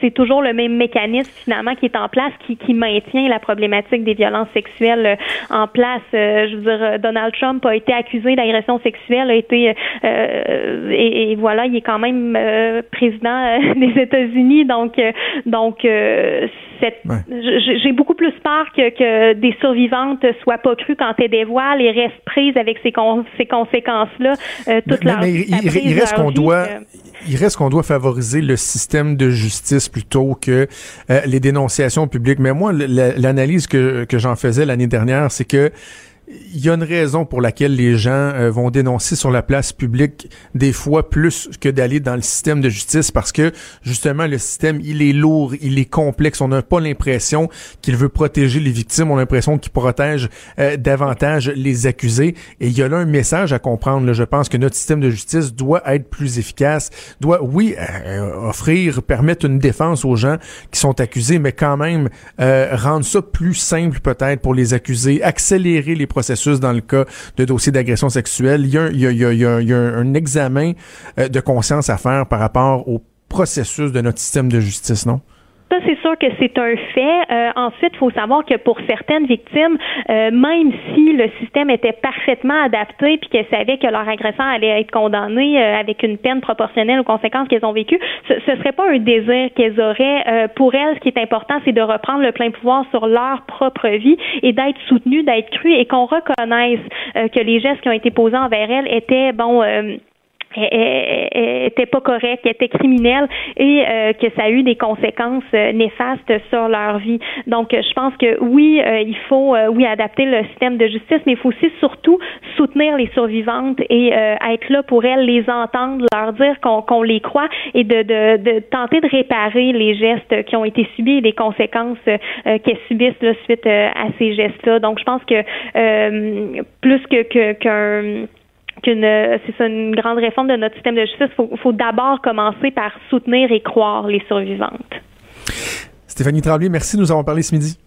c'est toujours le même mécanisme finalement qui est en place, qui, qui maintient la problématique des violences sexuelles euh, en place. je veux dire, Donald Trump a été accusé d'agression sexuelle, a été et, et, voilà, il est quand même président [laughs] des États-Unis, donc donc j'ai beaucoup plus peur que, que des survivantes soient pas crues quand elles dévoilent et restent prises avec ces, ces mais, il, reste qu'on doit, il reste qu'on doit favoriser le système de justice plutôt que euh, les dénonciations publiques. Mais moi, l'analyse que, que j'en faisais l'année dernière, c'est que il y a une raison pour laquelle les gens euh, vont dénoncer sur la place publique des fois plus que d'aller dans le système de justice parce que justement le système il est lourd, il est complexe. On n'a pas l'impression qu'il veut protéger les victimes, on a l'impression qu'il protège euh, davantage les accusés. Et il y a là un message à comprendre. Je pense que notre système de justice doit être plus efficace, doit oui euh, offrir, permettre une défense aux gens qui sont accusés, mais quand même rendre ça plus simple peut-être pour les accusés, accélérer les processus dans le cas de dossiers d'agression sexuelle. Il y a, un examen de conscience à faire par rapport au processus de notre système de justice, non? Ça, c'est sûr que c'est un fait. Euh, ensuite, il faut savoir que pour certaines victimes, euh, même si le système était parfaitement adapté puis qu'elles savaient que leur agresseur allait être condamné euh, avec une peine proportionnelle aux conséquences qu'elles ont vécues, ce, ne serait pas un désir qu'elles auraient. pour elles, ce qui est important, c'est de reprendre le plein pouvoir sur leur propre vie et d'être soutenues, d'être crues et qu'on reconnaisse que les gestes qui ont été posés envers elles étaient, bon, était pas correct, était criminel et euh, que ça a eu des conséquences euh, néfastes sur leur vie. Donc, je pense que oui, euh, il faut oui adapter le système de justice, mais il faut aussi surtout soutenir les survivantes et être là pour elles, les entendre, leur dire qu'on les croit et de, de, de, tenter de réparer les gestes qui ont été subis et les conséquences qu'elles subissent là, suite à ces gestes-là. Donc, je pense que plus que qu'un qu'une c'est une grande réforme de notre système de justice. Il faut, d'abord commencer par soutenir et croire les survivantes. Stéphanie Tremblay, merci de nous avoir parlé ce midi.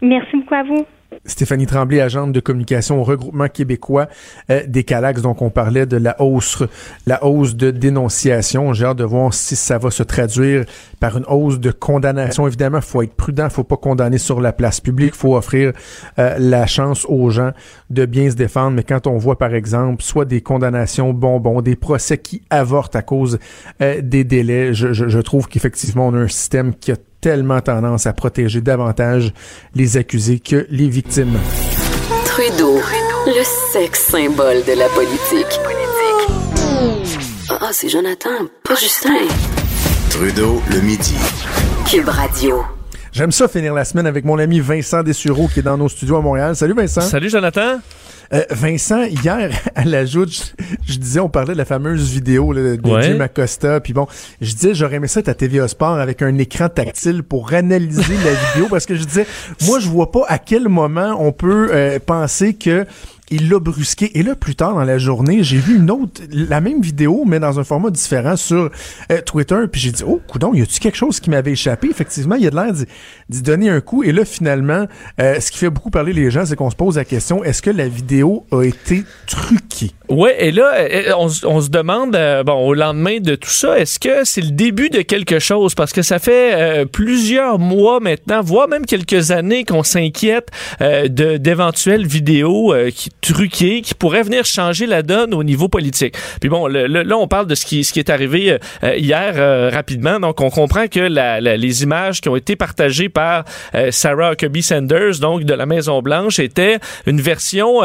Merci beaucoup à vous. Stéphanie Tremblay, agente de communication au regroupement québécois euh, des Calax. Donc, on parlait de la hausse, la hausse de dénonciation. J'ai hâte de voir si ça va se traduire par une hausse de condamnation. Évidemment, faut être prudent, faut pas condamner sur la place publique, faut offrir euh, la chance aux gens de bien se défendre. Mais quand on voit, par exemple, soit des condamnations bonbons, des procès qui avortent à cause euh, des délais, je, trouve qu'effectivement, on a un système qui a tellement tendance à protéger davantage les accusés que les victimes. Trudeau, le sexe symbole de la politique. Ah, c'est Jonathan, pas Justin. Trudeau, le midi. Cube Radio. J'aime ça finir la semaine avec mon ami Vincent Dessureau qui est dans nos studios à Montréal. Salut Vincent. Salut Jonathan. Euh, Vincent, hier, [laughs] à la joute, je, disais, on parlait de la fameuse vidéo de Jim Acosta, puis bon, je disais, j'aurais aimé ça à TVA Sport avec un écran tactile pour analyser la vidéo, parce que je disais, moi, je vois pas à quel moment on peut euh, penser que il l'a brusqué. Et là, plus tard dans la journée, j'ai vu une autre, la même vidéo, mais dans un format différent sur euh, Twitter. Puis j'ai dit, oh, coudon, y a-tu quelque chose qui m'avait échappé? Effectivement, il y a de l'air d'y donner un coup. Et là, finalement, euh, ce qui fait beaucoup parler les gens, c'est qu'on se pose la question, est-ce que la vidéo a été? Ouais, et là, euh, on, se demande, bon, au lendemain de tout ça, est-ce que c'est le début de quelque chose? Parce que ça fait plusieurs mois maintenant, voire même quelques années qu'on s'inquiète de d'éventuelles vidéos qui truqué qui pourrait venir changer la donne au niveau politique. Puis bon, là, on parle de ce qui, est arrivé euh, hier euh, rapidement. Donc, on comprend que les images qui ont été partagées par euh, Sarah Huckabee Sanders, donc de la Maison Blanche, étaient une version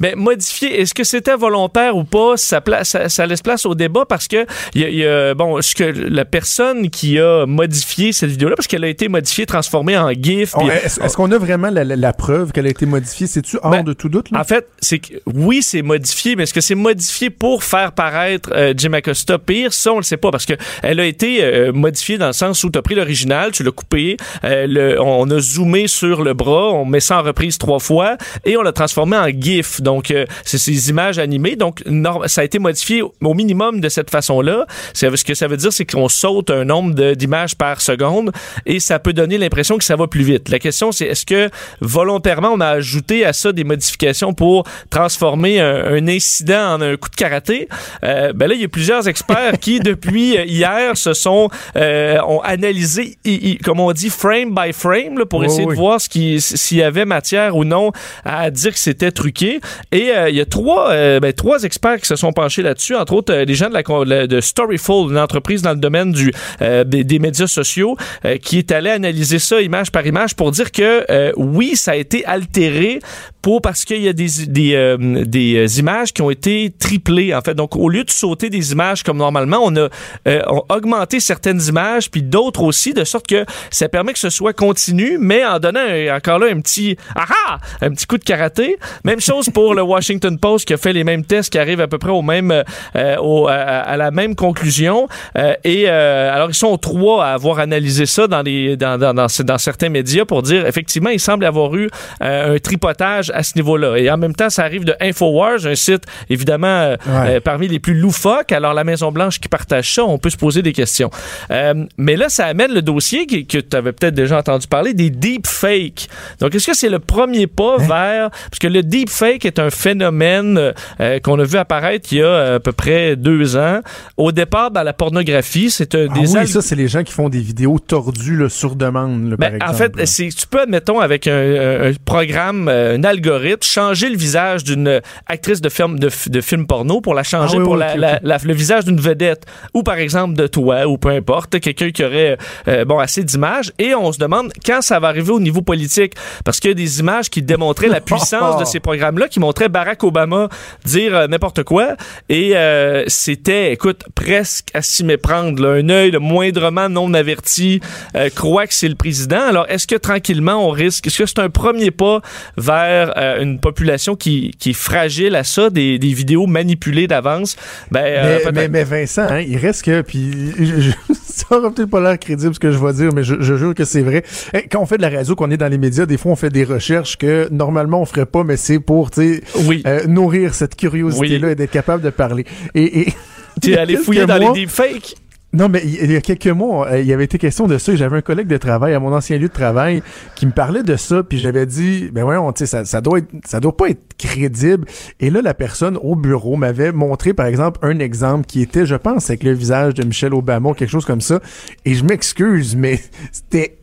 ben, modifiée. Est-ce que c'était volontaire ou pas, ça, pla- ça, ça laisse place au débat parce que il y a- il y a, bon, ce que la personne qui a modifié cette vidéo-là, parce qu'elle a été modifiée, transformée en GIF. Est-ce est-ce qu'on a vraiment la, la- la preuve qu'elle a été modifiée? C'est-tu hors Ben, de tout doute? Là? En fait, c'est que oui, c'est modifié, mais est-ce que c'est modifié pour faire paraître euh, Jim Acosta pire? Ça, on le sait pas parce que elle a été euh, modifiée dans le sens où tu as pris l'original, tu l'as coupé, euh, le- on a zoomé sur le bras, on met ça en reprise trois fois et on l'a transformé en GIF. Donc, euh, c'est ces images animées. Donc, ça a été modifié au minimum de cette façon-là. Ce que ça veut dire, c'est qu'on saute un nombre d'images par seconde et ça peut donner l'impression que ça va plus vite. La question, c'est est-ce que volontairement, on a ajouté à ça des modifications pour transformer un, un incident en un coup de karaté? Euh, ben là, il y a plusieurs experts qui, [laughs] depuis euh, hier, se sont euh, ont analysé, comme on dit, frame by frame, là, pour essayer oui. de voir ce qui- s'il y avait matière ou non à dire que c'était truqué. Et euh, il y a trois, euh, ben, trois experts qui se sont penchés là-dessus, entre autres euh, les gens de, la, de Storyful, une entreprise dans le domaine du, euh, des, des médias sociaux, euh, qui est allé analyser ça image par image pour dire que euh, oui, ça a été altéré pour parce qu'il y a des, des, euh, des euh, images qui ont été triplées, en fait. Donc, au lieu de sauter des images comme normalement, on a, euh, augmenté certaines images, puis d'autres aussi, de sorte que ça permet que ce soit continu, mais en donnant encore là un petit aha, un petit coup de karaté. Même chose pour le Washington Post qui a fait les mêmes tests, qui arrivent à peu près au même, euh, au- à, la même conclusion. Euh, et euh, alors, ils sont trois à avoir analysé ça dans, les, dans, dans, dans, dans certains médias pour dire, effectivement, il semble avoir eu un tripotage à ce niveau-là. Et en même temps, ça arrive de Infowars, un site, évidemment, euh, Ouais. euh, parmi les plus loufoques. Alors, la Maison-Blanche qui partage ça, on peut se poser des questions. Euh, mais là, ça amène le dossier qui- que tu avais peut-être déjà entendu parler, des deepfakes. Donc, est-ce que c'est le premier pas Hein? vers... Parce que le deepfake est un phénomène qu'on a vu apparaître il y a à peu près deux ans. Au départ, dans la pornographie, c'est un Ah des... oui, ça, c'est les gens qui font des vidéos tordues là, sur demande, là, ben, par en fait, c'est, tu peux, admettons, avec un, un- programme, un algorithme, changer le visage d'une actrice de film, de, f- de film porno pour la changer Ah oui, pour oui, la- ok, la- ok. la- le visage d'une vedette. Ou par exemple de toi, ou peu importe, quelqu'un qui aurait euh, bon assez d'images. Et on se demande quand ça va arriver au niveau politique. Parce qu'il y a des images qui démontraient la [laughs] puissance de ces programmes-là, qui montraient Barack Obama dire euh, n'importe quoi. Et euh, c'était, écoute, presque à s'y méprendre. là. Un œil le moindrement non averti croit que c'est le président. Alors, est-ce que tranquillement on risque, est-ce que c'est un premier pas vers euh, une population qui, qui est fragile à ça, des, des vidéos manipulées d'avance? Ben, euh, mais, peut-être. mais, mais Vincent, hein, il reste que, puis je- je- [laughs] ça aura peut-être pas l'air crédible ce que je vais dire, mais je, je jure que c'est vrai. Hey, quand on fait de la radio, qu'on est dans les médias, des fois on fait des recherches que normalement on ferait pas, mais c'est pour, Oui. euh, nourrir cette curiosité-là Oui. et d'être capable de parler. Et, et T'es [laughs] allé fouiller dans mois- les deepfakes? Non, mais il y a quelques mois, euh, il y avait été question de ça. J'avais un collègue de travail à mon ancien lieu de travail qui me parlait de ça, puis j'avais dit, ben tu sais, ça, ça doit être, ça doit pas être crédible. Et là, la personne au bureau m'avait montré, par exemple, un exemple qui était, je pense, avec le visage de Michelle Obama, quelque chose comme ça. Et je m'excuse, mais [laughs] c'était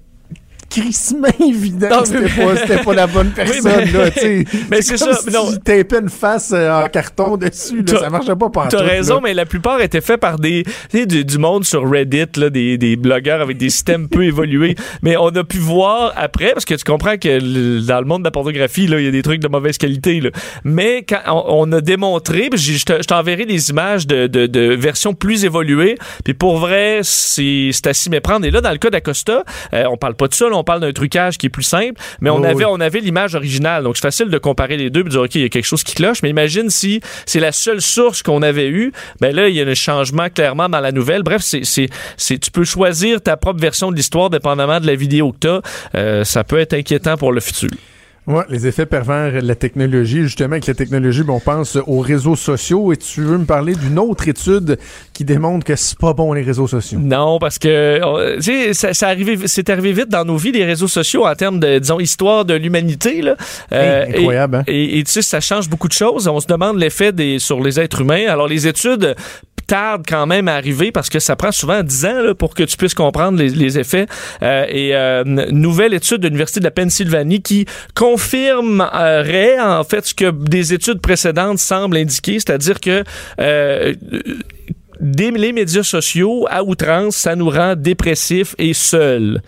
crissement évident Non, que c'était mais- pas, c'était pas la bonne [laughs] personne, mais- là, tu sais. [laughs] mais c'est comme ça, Si non. tu tapais une face euh, en carton dessus, là, ça marchait pas par T'as raison, mais la plupart étaient faits par des, du, du monde sur Reddit, là, des, des blogueurs avec des systèmes peu évolués. [laughs] Mais on a pu voir après, parce que tu comprends que le- dans le monde de la pornographie, là, il y a des trucs de mauvaise qualité. Là. Mais quand on, on a démontré, puis je te- je t'enverrai des images de, de, de versions plus évoluées. Puis pour vrai, c'est c'est à s'y méprendre. Et là, dans le cas d'Acosta, euh, on parle pas de ça, là, on parle d'un trucage qui est plus simple, mais on Oui, avait oui. on avait l'image originale. Donc c'est facile de comparer les deux et de dire OK, il y a quelque chose qui cloche, mais imagine si c'est la seule source qu'on avait eue, ben là il y a un changement clairement dans la nouvelle. Bref, c'est c'est c'est tu peux choisir ta propre version de l'histoire dépendamment de la vidéo que tu as. ça peut être inquiétant pour le futur. Ouais, les effets pervers de la technologie. Justement, avec la technologie, ben, on pense aux réseaux sociaux. Et tu veux me parler d'une autre étude qui démontre que c'est pas bon les réseaux sociaux? Non, parce que tu sais, ça, ça c'est arrivé vite dans nos vies, les réseaux sociaux, en termes de, disons, histoire de l'humanité. là. Euh, Hey, incroyable, hein? Et, et, et tu sais, ça change beaucoup de choses. On se demande l'effet des sur les êtres humains. Alors, les études tardent quand même à arriver parce que ça prend souvent 10 ans là, pour que tu puisses comprendre les, les effets. Euh, et euh, nouvelle étude de l'Université de la Pennsylvanie qui confirmerait en fait ce que des études précédentes semblent indiquer, c'est-à-dire que euh, les médias sociaux à outrance, ça nous rend dépressifs et seuls.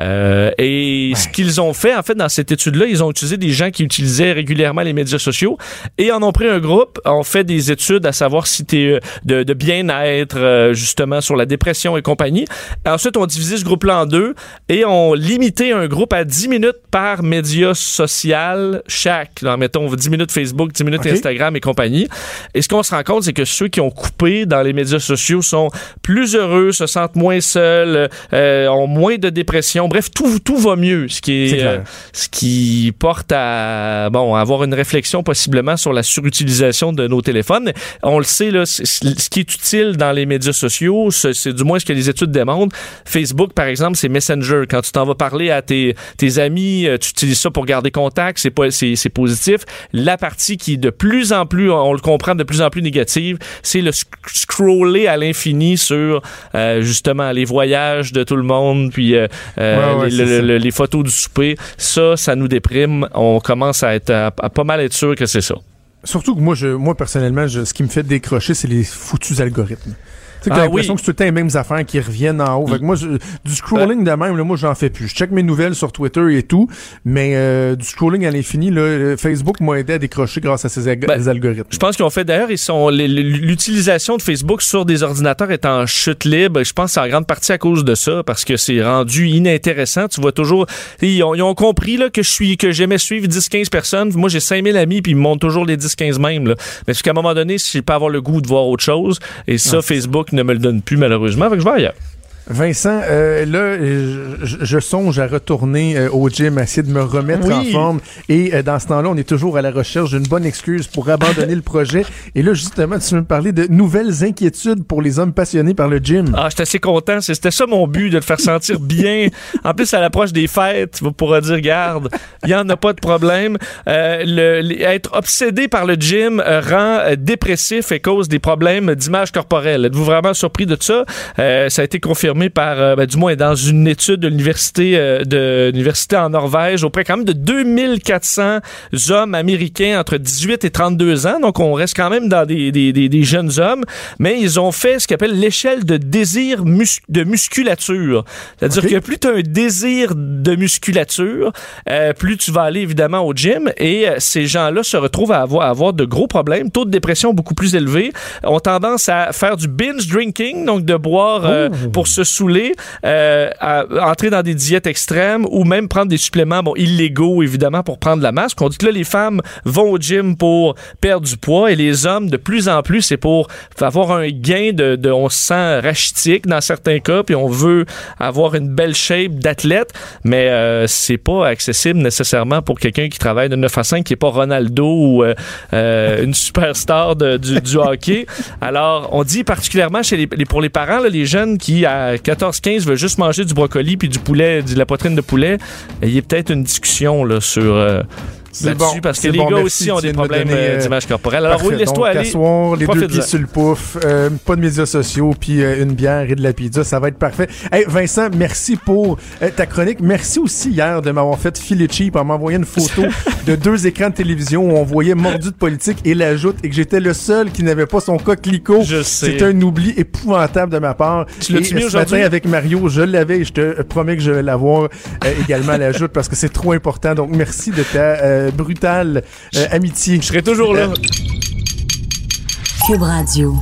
Euh, et ce qu'ils ont fait, en fait, dans cette étude-là, ils ont utilisé des gens qui utilisaient régulièrement les médias sociaux et en ont pris un groupe, ont fait des études à savoir si t'es euh, de, de bien-être, euh, justement, sur la dépression et compagnie. Ensuite, on divisé ce groupe-là en deux et on limité un groupe à 10 minutes par média social chaque. Donc, mettons 10 minutes Facebook, 10 minutes. Instagram et compagnie. Et ce qu'on se rend compte, c'est que ceux qui ont coupé dans les médias sociaux sont plus heureux, se sentent moins seuls, euh, ont moins de dépression. Bref, tout, tout va mieux. Ce qui est, euh, ce qui porte à bon avoir une réflexion possiblement sur la surutilisation de nos téléphones. On le sait là, ce qui est utile dans les médias sociaux, c'est du moins ce que les études démontrent. Facebook, par exemple, c'est Messenger. Quand tu t'en vas parler à tes, tes amis, euh, tu utilises ça pour garder contact, c'est pas- c'est c'est positif. La partie qui de plus en plus, on le comprend, de plus en plus négative, c'est le sc- scroller à l'infini sur euh, justement les voyages de tout le monde, puis euh, euh, Ouais, ouais, les, le- photos du souper. Ça, ça nous déprime. On commence à être à, à pas mal être sûr que c'est ça. Surtout que moi, je, moi personnellement, je- ce qui me fait décrocher, c'est les foutus algorithmes. Tu sais, Ah l'impression oui. que c'est tout le temps les mêmes affaires qui reviennent en haut. Fait que moi, je- du scrolling de même, là, moi, j'en fais plus. Je check mes nouvelles sur Twitter et tout, mais euh, du scrolling à l'infini, là, euh, Facebook m'a aidé à décrocher grâce à ces ag- Ben, algorithmes. Je pense qu'ils ont fait d'ailleurs, ils sont l'utilisation de Facebook sur des ordinateurs est en chute libre. Je pense que c'est en grande partie à cause de ça, parce que c'est rendu inintéressant. Tu vois toujours, ils ont, ils ont compris là que je suis que j'aimais suivre 10-15 personnes. Moi, j'ai 5000 amis, puis ils me montrent toujours les 10-15 mêmes. Là. Mais c'est qu'à un moment donné, si j'ai pas avoir le goût de voir autre chose, et ça, Ah, c'est Ne me le donne plus malheureusement. Fait que je vais. Vincent, euh, là, euh, je, je songe à retourner euh, au gym, à essayer de me remettre Oui. en forme. Et euh, dans ce temps-là, on est toujours à la recherche d'une bonne excuse pour abandonner le projet. Et là, justement, tu veux me parler de nouvelles inquiétudes pour les hommes passionnés par le gym. Ah, j'étais assez content. C'était ça mon but, de te faire sentir bien. En plus, à l'approche des fêtes, vas pouvoir dire, garde, il n'y en a pas de problème. Le, le- être obsédé par le gym rend dépressif et cause des problèmes d'image corporelle. Êtes-vous vraiment surpris de ça? Ça a été confirmé par, euh, ben, du moins dans une étude de l'université euh, de l'université en Norvège auprès quand même de 2400 hommes américains entre 18 et 32 ans. Donc, on reste quand même dans des, des, des, des jeunes hommes. Mais ils ont fait ce qu'on appelle l'échelle de désir mus- de musculature. C'est-à-dire que plus tu as un désir de musculature, euh, plus tu vas aller évidemment au gym. Et euh, ces gens-là se retrouvent à avoir, à avoir de gros problèmes. Taux de dépression beaucoup plus élevé. Ont tendance à faire du binge drinking, donc de boire euh, pour se saouler, euh, à entrer dans des diètes extrêmes ou même prendre des suppléments bon, illégaux, évidemment, pour prendre la masse. On dit que là, les femmes vont au gym pour perdre du poids et les hommes, de plus en plus, c'est pour avoir un gain de, on se sent rachitique dans certains cas, puis on veut avoir une belle shape d'athlète, mais euh, c'est pas accessible nécessairement pour quelqu'un qui travaille de 9 à 5, qui est pas Ronaldo ou euh, euh, une superstar de- du, hockey. Alors, on dit particulièrement chez les, pour les parents, là, les jeunes qui, 14-15, veulent juste manger du brocoli puis du poulet, de la poitrine de poulet, il y a peut-être une discussion sur... C'est là-dessus, bon, parce que les bon, gars merci, aussi ont des problèmes donner, euh, euh, d'image corporelle. Alors oui, laisse-toi aller. t'asseoir, les deux pieds sur le pouf, euh, pas de médias sociaux, puis euh, une bière et de la pizza, ça va être parfait. Hey, Vincent, merci pour euh, ta chronique. Merci aussi hier de m'avoir fait filer cheap en m'envoyant une photo [laughs] de deux écrans de télévision où on voyait mordu de politique et l'ajoute et que j'étais le seul qui n'avait pas son coquelicot. Je sais. C'est un oubli épouvantable de ma part. Tu l'as-tu Et, mis ce aujourd'hui? matin avec Mario, je l'avais et je te promets que je vais l'avoir également à l'ajoute parce que c'est trop important. Donc merci de ta euh, brutale euh, amitié. Je serai toujours là. Cube Radio.